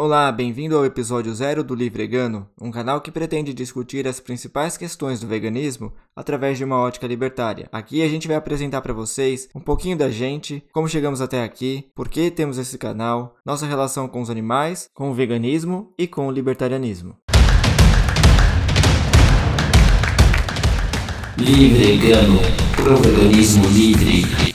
Olá, bem-vindo ao episódio zero do Livregano, um canal que pretende discutir as principais questões do veganismo através de uma ótica libertária. Aqui a gente vai apresentar para vocês um pouquinho da gente, como chegamos até aqui, por que temos esse canal, nossa relação com os animais, com o veganismo e com o libertarianismo. Livregano, pro veganismo livre.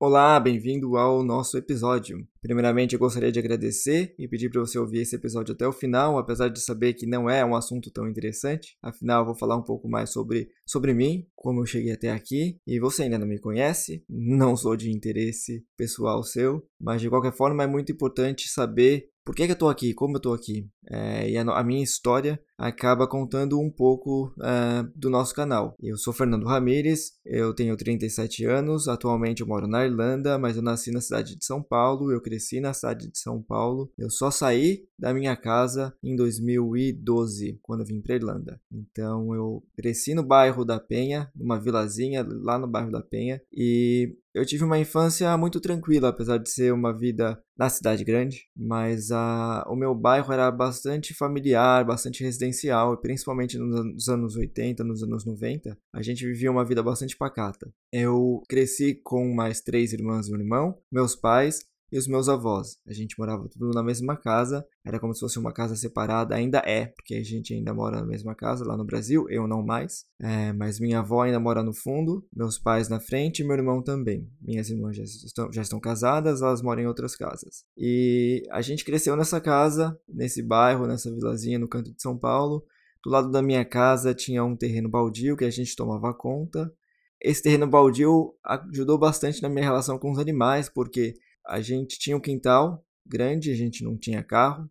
Olá, bem-vindo ao nosso episódio. Primeiramente, eu gostaria de agradecer e pedir para você ouvir esse episódio até o final, apesar de saber que não é um assunto tão interessante. Afinal, eu vou falar um pouco mais sobre, sobre mim, como eu cheguei até aqui. E você ainda não me conhece, não sou de interesse pessoal seu, mas de qualquer forma é muito importante saber por que, que eu estou aqui, como eu estou aqui. É, e a, a, minha história acaba contando um pouco é, do nosso canal. Eu sou Fernando Ramires, eu tenho 37 anos, atualmente eu moro na Irlanda, mas eu nasci na cidade de São Paulo, eu cresci na cidade de São Paulo. Eu só saí da minha casa em 2012, quando vim para Irlanda. Então eu cresci no bairro da Penha, numa vilazinha lá no bairro da Penha, e eu tive uma infância muito tranquila, apesar de ser uma vida na cidade grande, mas a, o meu bairro era bastante familiar, bastante residencial, e principalmente nos anos 80, nos anos 90, a gente vivia uma vida bastante pacata. Eu cresci com mais três irmãs e um irmão, meus pais, e os meus avós. A gente morava tudo na mesma casa, era como se fosse uma casa separada, ainda é, porque a gente ainda mora na mesma casa lá no Brasil, eu não mais. É, mas minha avó ainda mora no fundo, meus pais na frente e meu irmão também. Minhas irmãs já estão, já estão casadas, elas moram em outras casas. E a gente cresceu nessa casa, nesse bairro, nessa vilazinha no canto de São Paulo. Do lado da minha casa tinha um terreno baldio que a gente tomava conta. Esse terreno baldio ajudou bastante na minha relação com os animais, porque a gente tinha um quintal grande, a gente não tinha carro,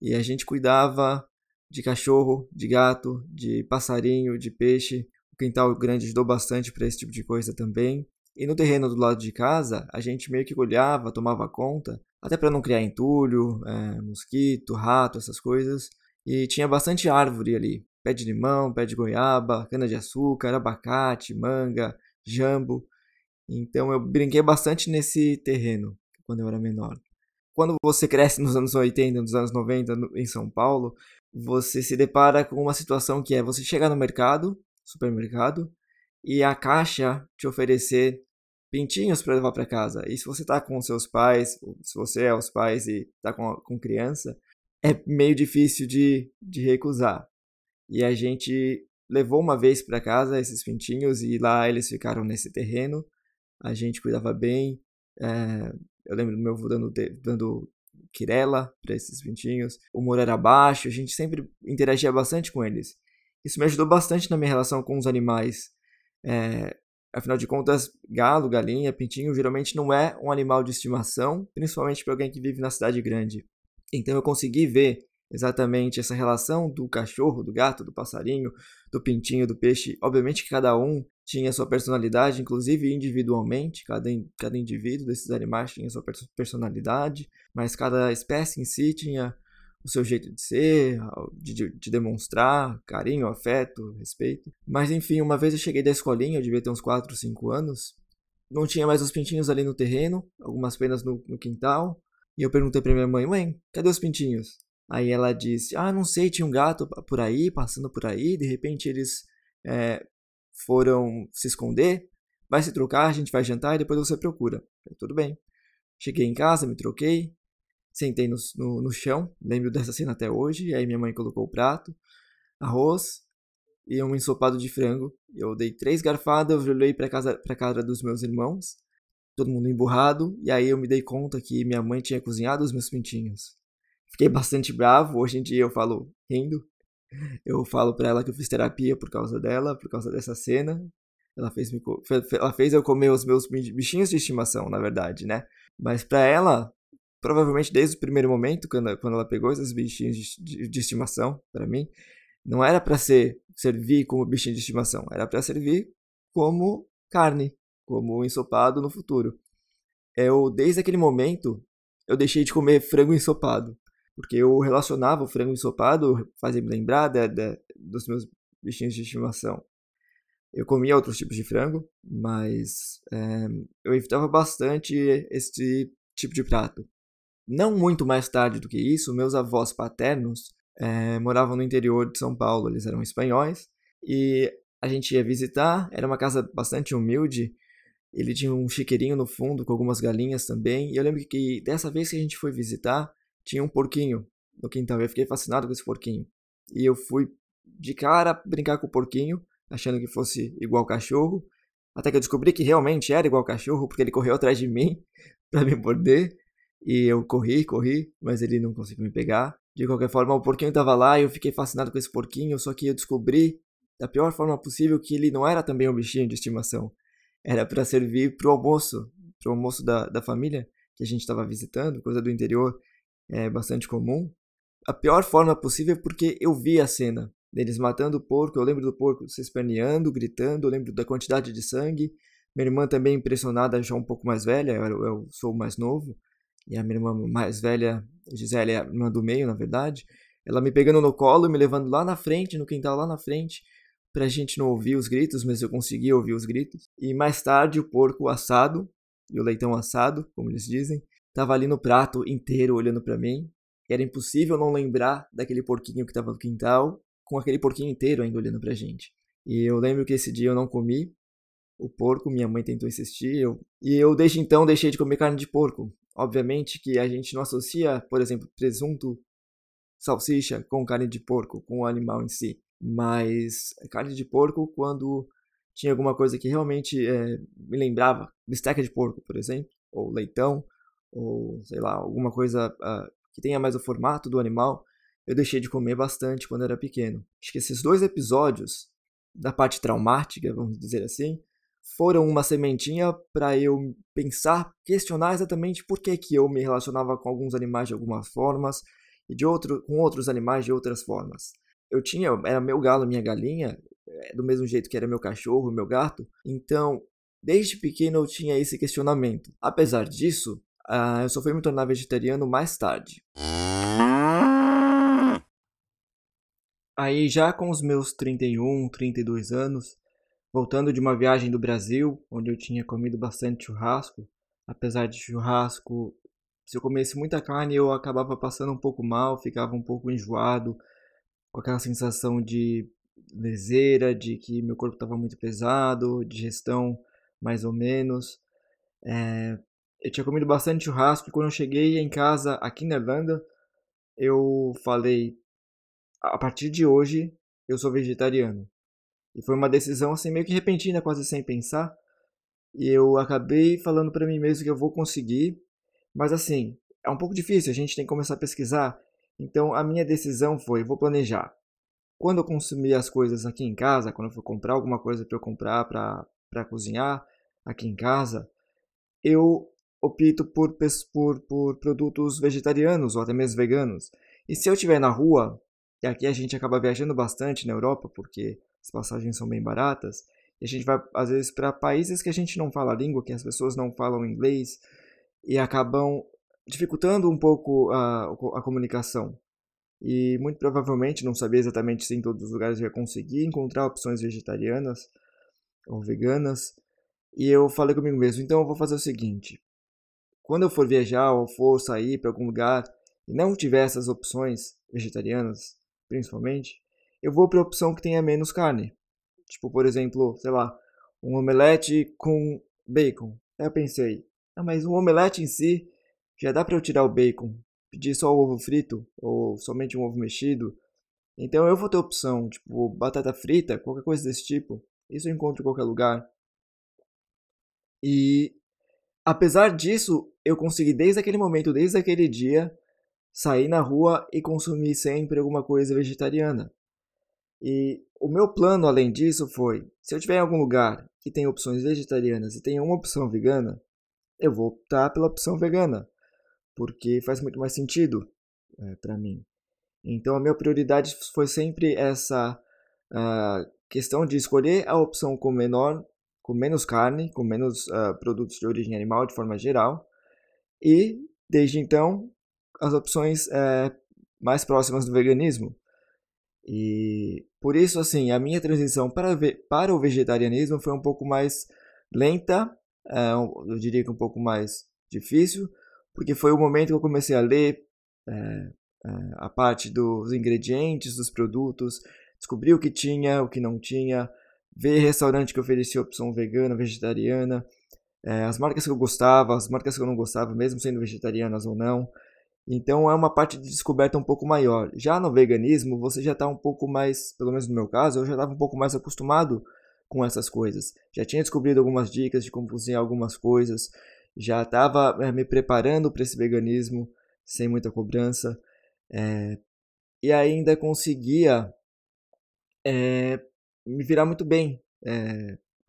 e a gente cuidava de cachorro, de gato, de passarinho, de peixe. O quintal grande ajudou bastante para esse tipo de coisa também. E no terreno do lado de casa, a gente meio que olhava, tomava conta, até para não criar entulho, é, mosquito, rato, essas coisas. E tinha bastante árvore ali: pé de limão, pé de goiaba, cana-de-açúcar, abacate, manga, jambo. Então eu brinquei bastante nesse terreno quando eu era menor. Quando você cresce nos anos 80, nos anos 90 em São Paulo, você se depara com uma situação que é você chegar no mercado, supermercado, e a caixa te oferecer pintinhos para levar para casa. E se você está com seus pais, se você é os pais e está com, com criança, é meio difícil de, de recusar. E a gente levou uma vez para casa esses pintinhos e lá eles ficaram nesse terreno. A gente cuidava bem, é, eu lembro do meu avô dando, dando quirela para esses pintinhos. O humor era baixo, a gente sempre interagia bastante com eles. Isso me ajudou bastante na minha relação com os animais. É, afinal de contas, galo, galinha, pintinho geralmente não é um animal de estimação, principalmente para alguém que vive na cidade grande. Então eu consegui ver exatamente essa relação do cachorro, do gato, do passarinho, do pintinho, do peixe. Obviamente que cada um tinha sua personalidade, inclusive individualmente, cada, cada indivíduo desses animais tinha sua personalidade, mas cada espécie em si tinha o seu jeito de ser, de, de, demonstrar carinho, afeto, respeito. Mas enfim, uma vez eu cheguei da escolinha, eu devia ter uns 4, 5 anos, não tinha mais os pintinhos ali no terreno, algumas penas no, no quintal, e eu perguntei pra minha mãe, mãe, cadê os pintinhos? Aí ela disse, ah, não sei, tinha um gato por aí, passando por aí, de repente eles é, foram se esconder, vai se trocar, a gente vai jantar e depois você procura. Falei, tudo bem. Cheguei em casa, me troquei, sentei no, no, no, chão, lembro dessa cena até hoje, aí minha mãe colocou o prato, arroz e um ensopado de frango. Eu dei três garfadas, eu olhei para casa para casa dos meus irmãos, todo mundo emburrado, e aí eu me dei conta que minha mãe tinha cozinhado os meus pintinhos. Fiquei bastante bravo, hoje em dia eu falo rindo, eu falo para ela que eu fiz terapia por causa dela, por causa dessa cena. Ela fez, me, ela fez eu comer os meus bichinhos de estimação, na verdade, né? Mas para ela, provavelmente desde o primeiro momento, quando, quando ela pegou esses bichinhos de, de, de estimação para mim, não era para ser servir como bichinho de estimação, era para servir como carne, como ensopado no futuro. Eu desde aquele momento eu deixei de comer frango ensopado. Porque eu relacionava o frango ensopado, fazia me lembrar de, dos meus bichinhos de estimação. Eu comia outros tipos de frango, mas é, eu evitava bastante esse tipo de prato. não muito mais tarde do que isso, meus avós paternos é, moravam no interior de São Paulo, eles eram espanhóis, e a gente ia visitar, era uma casa bastante humilde, ele tinha um chiqueirinho no fundo com algumas galinhas também, e eu lembro que dessa vez que a gente foi visitar, tinha um porquinho no quintal, eu fiquei fascinado com esse porquinho. E eu fui de cara brincar com o porquinho, achando que fosse igual cachorro, até que eu descobri que realmente era igual cachorro, porque ele correu atrás de mim para me morder. E eu corri, corri, mas ele não conseguiu me pegar. De qualquer forma, o porquinho estava lá e eu fiquei fascinado com esse porquinho, só que eu descobri da pior forma possível que ele não era também um bichinho de estimação. Era para servir pro almoço, pro almoço da, da família que a gente estava visitando, coisa do interior é bastante comum. A pior forma possível porque eu vi a cena deles matando o porco, eu lembro do porco se esperneando, gritando, eu lembro da quantidade de sangue. Minha irmã também impressionada, já um pouco mais velha, eu, eu sou mais novo, e a minha irmã mais velha, Gisele, é a irmã do meio, na verdade, ela me pegando no colo e me levando lá na frente, no quintal lá na frente, pra gente não ouvir os gritos, mas eu conseguia ouvir os gritos. E mais tarde o porco assado, e o leitão assado, como eles dizem, tava ali no prato inteiro olhando para mim. Era impossível não lembrar daquele porquinho que tava no quintal com aquele porquinho inteiro ainda olhando pra gente. E eu lembro que esse dia eu não comi o porco, minha mãe tentou insistir, eu... e eu desde então deixei de comer carne de porco. Obviamente que a gente não associa, por exemplo, presunto, salsicha com carne de porco, com o animal em si. Mas carne de porco, quando tinha alguma coisa que realmente é, me lembrava, bisteca de porco, por exemplo, ou leitão, ou sei lá, alguma coisa uh, que tenha mais o formato do animal, eu deixei de comer bastante quando era pequeno. Acho que esses dois episódios da parte traumática, vamos dizer assim, foram uma sementinha para eu pensar, questionar exatamente por que, que eu me relacionava com alguns animais de algumas formas e de outro, com outros animais de outras formas. Eu tinha, era meu galo, minha galinha, é, do mesmo jeito que era meu cachorro, meu gato. Então, desde pequeno eu tinha esse questionamento. Apesar disso, uh, eu só fui me tornar vegetariano mais tarde. Aí já com os meus 31, 32 anos, voltando de uma viagem do Brasil, onde eu tinha comido bastante churrasco, apesar de churrasco, se eu comesse muita carne eu acabava passando um pouco mal, ficava um pouco enjoado, com aquela sensação de leseira, de que meu corpo estava muito pesado, digestão mais ou menos. É, eu tinha comido bastante churrasco e quando eu cheguei em casa aqui na Irlanda, eu falei, a partir de hoje eu sou vegetariano. E foi uma decisão assim meio que repentina, quase sem pensar. E eu acabei falando para mim mesmo que eu vou conseguir, mas assim, é um pouco difícil, a gente tem que começar a pesquisar. Então a minha decisão foi, vou planejar. Quando eu consumir as coisas aqui em casa, quando eu for comprar alguma coisa para eu comprar para cozinhar aqui em casa, eu opto por, por, por produtos vegetarianos ou até mesmo veganos. E se eu estiver na rua, e aqui a gente acaba viajando bastante na Europa, porque as passagens são bem baratas. E a gente vai, às vezes, para países que a gente não fala a língua, que as pessoas não falam inglês, e acabam dificultando um pouco a, a comunicação. E muito provavelmente, não sabia exatamente se em todos os lugares eu ia conseguir encontrar opções vegetarianas ou veganas. E eu falei comigo mesmo, então eu vou fazer o seguinte: quando eu for viajar ou for sair para algum lugar e não tiver essas opções vegetarianas, principalmente, eu vou para a opção que tenha menos carne. Tipo, por exemplo, sei lá, um omelete com bacon. Aí eu pensei, ah, mas o omelete em si já dá para eu tirar o bacon, pedir só o ovo frito ou somente um ovo mexido. Então eu vou ter opção, tipo, batata frita, qualquer coisa desse tipo. Isso eu encontro em qualquer lugar. E apesar disso, eu consegui desde aquele momento, desde aquele dia, sair na rua e consumir sempre alguma coisa vegetariana. E o meu plano, além disso, foi: se eu estiver em algum lugar que tem opções vegetarianas e tem uma opção vegana, eu vou optar pela opção vegana, porque faz muito mais sentido é, para mim. Então, a minha prioridade foi sempre essa uh, questão de escolher a opção com menor, com menos carne, com menos uh, produtos de origem animal de forma geral, e desde então as opções é, mais próximas do veganismo. E por isso, assim, a minha transição para, para o vegetarianismo foi um pouco mais lenta, é, eu diria que um pouco mais difícil, porque foi o momento que eu comecei a ler é, a parte dos ingredientes, dos produtos, descobrir o que tinha, o que não tinha, ver restaurante que oferecia opção vegana, vegetariana, é, as marcas que eu gostava, as marcas que eu não gostava, mesmo sendo vegetarianas ou não. Então é uma parte de descoberta um pouco maior. Já no veganismo, você já está um pouco mais, pelo menos no meu caso, eu já estava um pouco mais acostumado com essas coisas. Já tinha descobrido algumas dicas de como cozinhar algumas coisas, já estava é, me preparando para esse veganismo sem muita cobrança é, e ainda conseguia é, me virar muito bem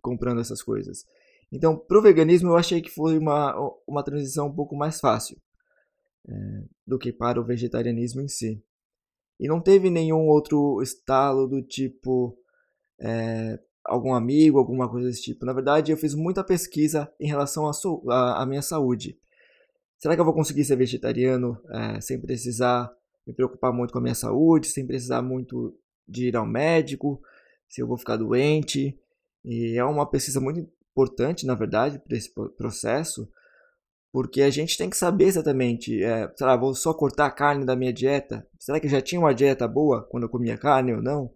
comprando essas coisas. Então, para o veganismo, eu achei que foi uma, uma transição um pouco mais fácil do que para o vegetarianismo em si. E não teve nenhum outro estalo do tipo algum amigo, alguma coisa desse tipo. Na verdade, eu fiz muita pesquisa em relação à minha saúde. Será que eu vou conseguir ser vegetariano é, sem precisar me preocupar muito com a minha saúde, sem precisar muito de ir ao médico, se eu vou ficar doente? E é uma pesquisa muito importante, na verdade, para esse processo, porque a gente tem que saber exatamente, é, sei lá, vou só cortar a carne da minha dieta? Será que eu já tinha uma dieta boa quando eu comia carne ou não?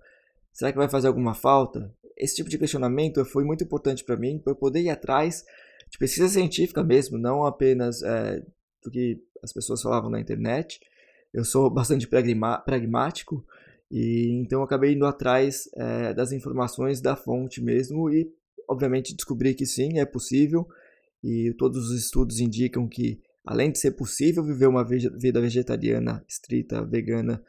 Será que vai fazer alguma falta? esse tipo de questionamento foi muito importante para mim, para eu poder ir atrás de pesquisa científica mesmo, não apenas é, do que as pessoas falavam na internet. Eu sou bastante pragmático e então acabei indo atrás é, das informações da fonte mesmo e, obviamente, descobri que sim, é possível e todos os estudos indicam que, além de ser possível viver uma vida vegetariana estrita, vegana,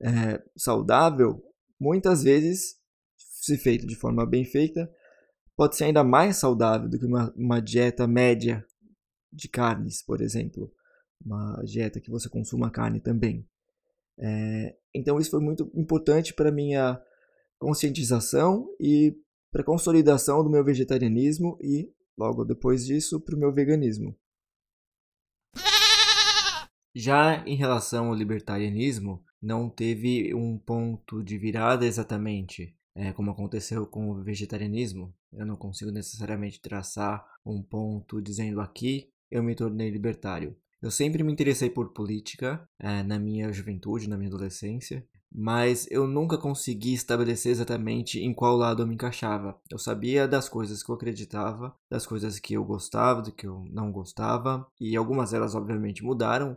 é, saudável, muitas vezes se feito de forma bem feita, pode ser ainda mais saudável do que uma, uma dieta média de carnes, por exemplo. Uma dieta que você consuma carne também. É, então, isso foi muito importante para minha conscientização e para a consolidação do meu vegetarianismo e, logo depois disso, para o meu veganismo. Já em relação ao libertarianismo, não teve um ponto de virada exatamente é, como aconteceu com o vegetarianismo, eu não consigo necessariamente traçar um ponto dizendo aqui eu me tornei libertário. Eu sempre me interessei por política é, na minha juventude, na minha adolescência, mas eu nunca consegui estabelecer exatamente em qual lado eu me encaixava. Eu sabia das coisas que eu acreditava, das coisas que eu gostava, do que eu não gostava, e algumas delas obviamente mudaram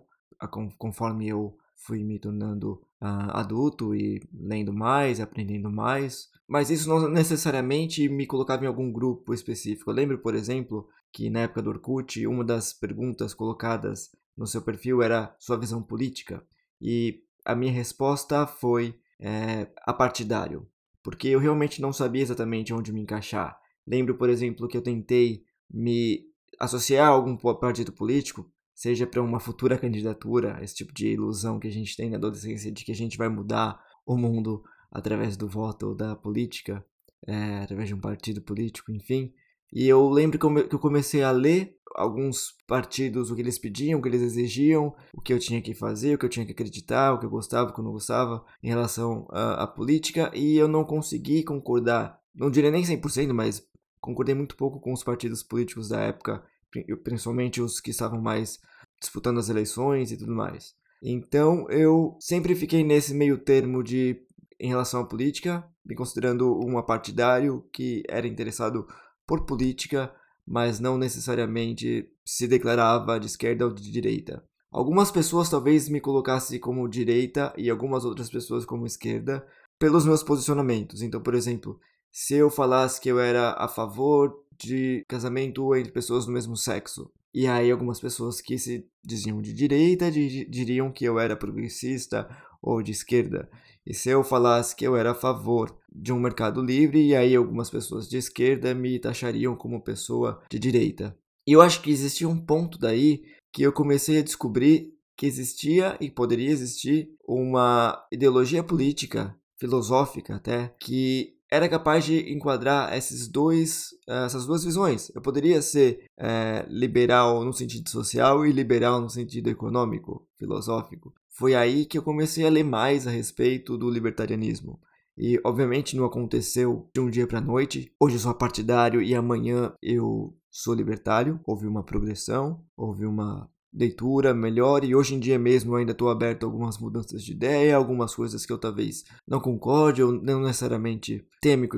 conforme eu fui me tornando uh, adulto e lendo mais, aprendendo mais. Mas isso não necessariamente me colocava em algum grupo específico. Eu lembro, por exemplo, que na época do Orkut, uma das perguntas colocadas no seu perfil era sua visão política. E a minha resposta foi é, apartidário, porque eu realmente não sabia exatamente onde me encaixar. Lembro, por exemplo, que eu tentei me associar a algum partido político seja para uma futura candidatura, esse tipo de ilusão que a gente tem na adolescência de que a gente vai mudar o mundo através do voto ou da política, é, através de um partido político, enfim. E eu lembro que eu comecei a ler alguns partidos, o que eles pediam, o que eles exigiam, o que eu tinha que fazer, o que eu tinha que acreditar, o que eu gostava, o que eu não gostava em relação à, à política, e eu não consegui concordar, não diria nem 100%, mas concordei muito pouco com os partidos políticos da época, principalmente os que estavam mais disputando as eleições e tudo mais. Então eu sempre fiquei nesse meio termo de em relação à política, me considerando um partidário que era interessado por política, mas não necessariamente se declarava de esquerda ou de direita. Algumas pessoas talvez me colocassem como direita e algumas outras pessoas como esquerda pelos meus posicionamentos. Então, por exemplo, se eu falasse que eu era a favor de casamento entre pessoas do mesmo sexo, e aí algumas pessoas que se diziam de direita diriam que eu era progressista ou de esquerda. E se eu falasse que eu era a favor de um mercado livre, e aí algumas pessoas de esquerda me taxariam como pessoa de direita. E eu acho que existia um ponto daí que eu comecei a descobrir que existia e poderia existir uma ideologia política, filosófica até, que era capaz de enquadrar esses dois, essas duas visões. Eu poderia ser é, liberal no sentido social e liberal no sentido econômico, filosófico. Foi aí que eu comecei a ler mais a respeito do libertarianismo. E obviamente não aconteceu de um dia para noite. Hoje eu sou partidário e amanhã eu sou libertário. Houve uma progressão, houve uma leitura melhor e hoje em dia mesmo eu ainda estou aberto a algumas mudanças de ideia, algumas coisas que eu talvez não concorde ou não necessariamente tenha me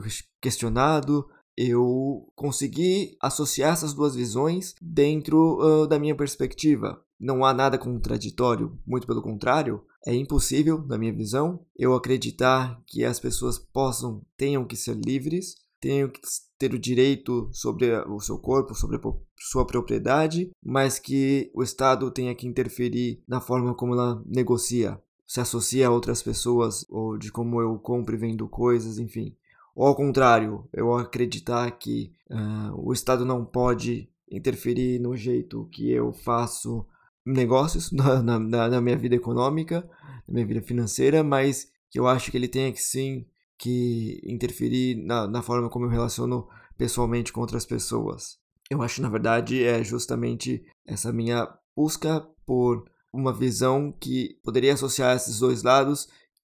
questionado. Eu consegui associar essas duas visões dentro uh, da minha perspectiva. Não há nada contraditório, muito pelo contrário. É impossível, na minha visão, eu acreditar que as pessoas possam, tenham que ser livres, tenham que ter o direito sobre o seu corpo, sobre a sua propriedade, mas que o Estado tenha que interferir na forma como ela negocia, se associa a outras pessoas, ou de como eu compro e vendo coisas, enfim. Ou ao contrário, eu acreditar que uh, o Estado não pode interferir no jeito que eu faço negócios na, na, na minha vida econômica, na minha vida financeira, mas que eu acho que ele tenha que sim que interferir na, na forma como eu relaciono pessoalmente com outras pessoas. Eu acho, na verdade, é justamente essa minha busca por uma visão que poderia associar esses dois lados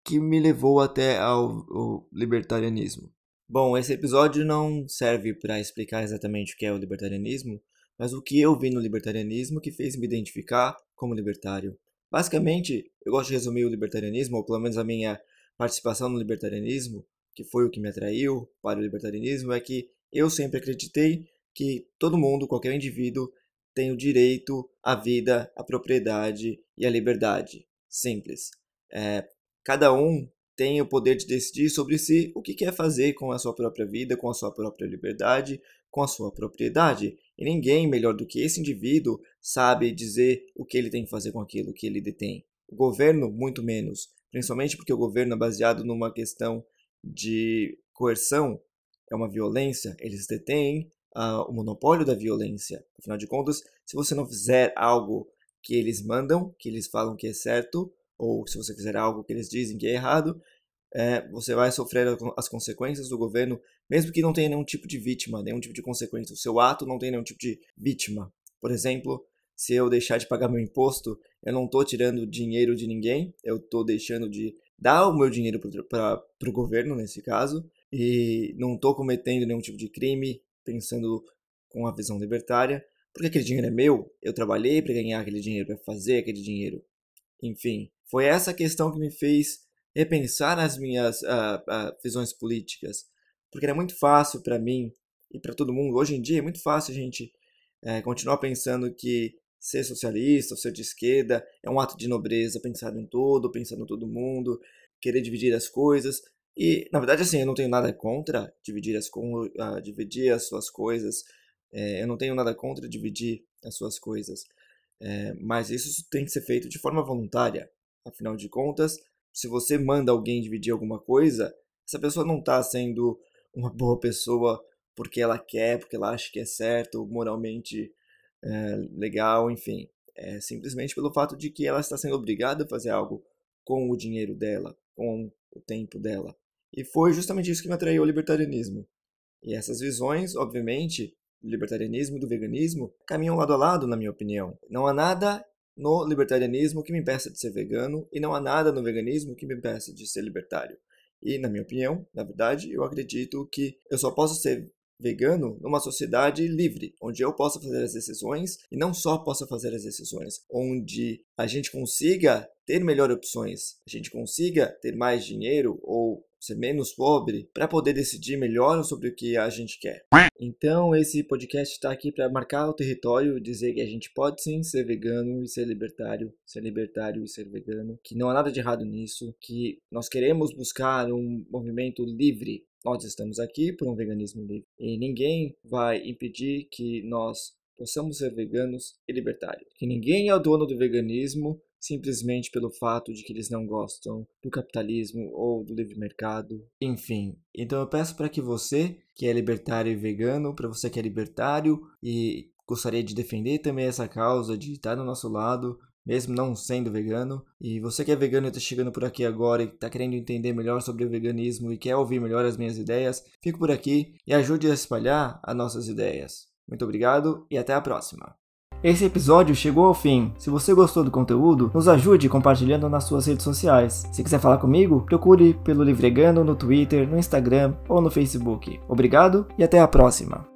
que me levou até ao, ao libertarianismo. Bom, esse episódio não serve para explicar exatamente o que é o libertarianismo, mas o que eu vi no libertarianismo que fez me identificar como libertário. Basicamente, eu gosto de resumir o libertarianismo, ou pelo menos a minha participação no libertarianismo, que foi o que me atraiu para o libertarianismo, é que eu sempre acreditei que todo mundo, qualquer indivíduo, tem o direito à vida, à propriedade e à liberdade. Simples. É, cada um tem o poder de decidir sobre si o que quer fazer com a sua própria vida, com a sua própria liberdade, com a sua propriedade. E ninguém melhor do que esse indivíduo sabe dizer o que ele tem que fazer com aquilo que ele detém. O governo, muito menos principalmente porque o governo é baseado numa questão de coerção, é uma violência, eles detêm uh, o monopólio da violência. Afinal de contas, se você não fizer algo que eles mandam, que eles falam que é certo, ou se você fizer algo que eles dizem que é errado, é, você vai sofrer as consequências do governo, mesmo que não tenha nenhum tipo de vítima, nenhum tipo de consequência. O seu ato não tem nenhum tipo de vítima. Por exemplo, se eu deixar de pagar meu imposto, eu não estou tirando dinheiro de ninguém, eu estou deixando de dar o meu dinheiro para o governo, nesse caso, e não estou cometendo nenhum tipo de crime, pensando com a visão libertária, porque aquele dinheiro é meu, eu trabalhei para ganhar aquele dinheiro, para fazer aquele dinheiro. Enfim, foi essa questão que me fez repensar nas minhas uh, uh, visões políticas, porque era muito fácil para mim e para todo mundo, hoje em dia é muito fácil a gente uh, continuar pensando que ser socialista ou ser de esquerda é um ato de nobreza, pensar em todo, pensar em todo mundo, querer dividir as coisas. E, na verdade, assim, eu não tenho nada contra dividir as, uh, dividir as suas coisas, é, eu não tenho nada contra dividir as suas coisas, é, mas isso tem que ser feito de forma voluntária. Afinal de contas, se você manda alguém dividir alguma coisa, essa pessoa não está sendo uma boa pessoa porque ela quer, porque ela acha que é certo, moralmente é, legal, enfim. É simplesmente pelo fato de que ela está sendo obrigada a fazer algo com o dinheiro dela, com o tempo dela. E foi justamente isso que me atraiu ao libertarianismo. E essas visões, obviamente, do libertarianismo e do veganismo caminham lado a lado, na minha opinião. Não há nada no libertarianismo que me impeça de ser vegano e não há nada no veganismo que me impeça de ser libertário. E, na minha opinião, na verdade, eu acredito que eu só posso ser vegano numa sociedade livre, onde eu possa fazer as decisões e não só possa fazer as decisões, onde a gente consiga ter melhores opções, a gente consiga ter mais dinheiro ou ser menos pobre para poder decidir melhor sobre o que a gente quer. Então, esse podcast está aqui para marcar o território, dizer que a gente pode sim ser vegano e ser libertário, ser libertário e ser vegano, que não há nada de errado nisso, que nós queremos buscar um movimento livre, nós estamos aqui por um veganismo livre e ninguém vai impedir que nós possamos ser veganos e libertários. Que ninguém é o dono do veganismo simplesmente pelo fato de que eles não gostam do capitalismo ou do livre mercado. Enfim, então eu peço para que você, que é libertário e vegano, para você que é libertário e gostaria de defender também essa causa, de estar do nosso lado, mesmo não sendo vegano. E você que é vegano e está chegando por aqui agora e está querendo entender melhor sobre o veganismo e quer ouvir melhor as minhas ideias, fique por aqui e ajude a espalhar as nossas ideias. Muito obrigado e até a próxima. Esse episódio chegou ao fim. Se você gostou do conteúdo, nos ajude compartilhando nas suas redes sociais. Se quiser falar comigo, procure pelo Livregano no Twitter, no Instagram ou no Facebook. Obrigado e até a próxima.